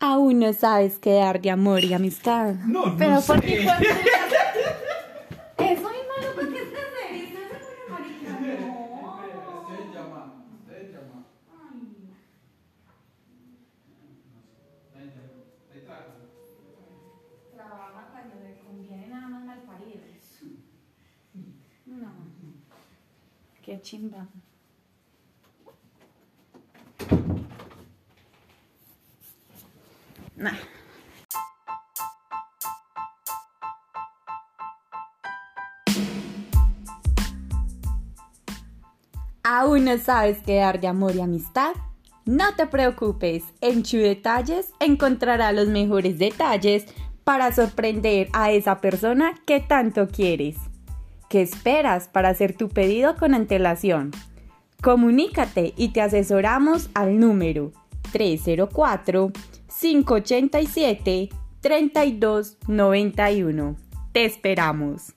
Aún no sabes qué dar de amor y amistad. No, no Pero sé. ¿por qué cuando- Eso, hermano, ¿por qué estás serio? ¿Estás seguro, marica? No. Trajo. Trabaja cuando le conviene nada más mal paridos. No. Qué chimba. Nah. ¿Aún no sabes qué dar de amor y amistad? No te preocupes, en Chu Detalles encontrarás los mejores detalles para sorprender a esa persona que tanto quieres. ¿Qué esperas para hacer tu pedido con antelación? Comunícate y te asesoramos al número 304-587-3291. Te esperamos.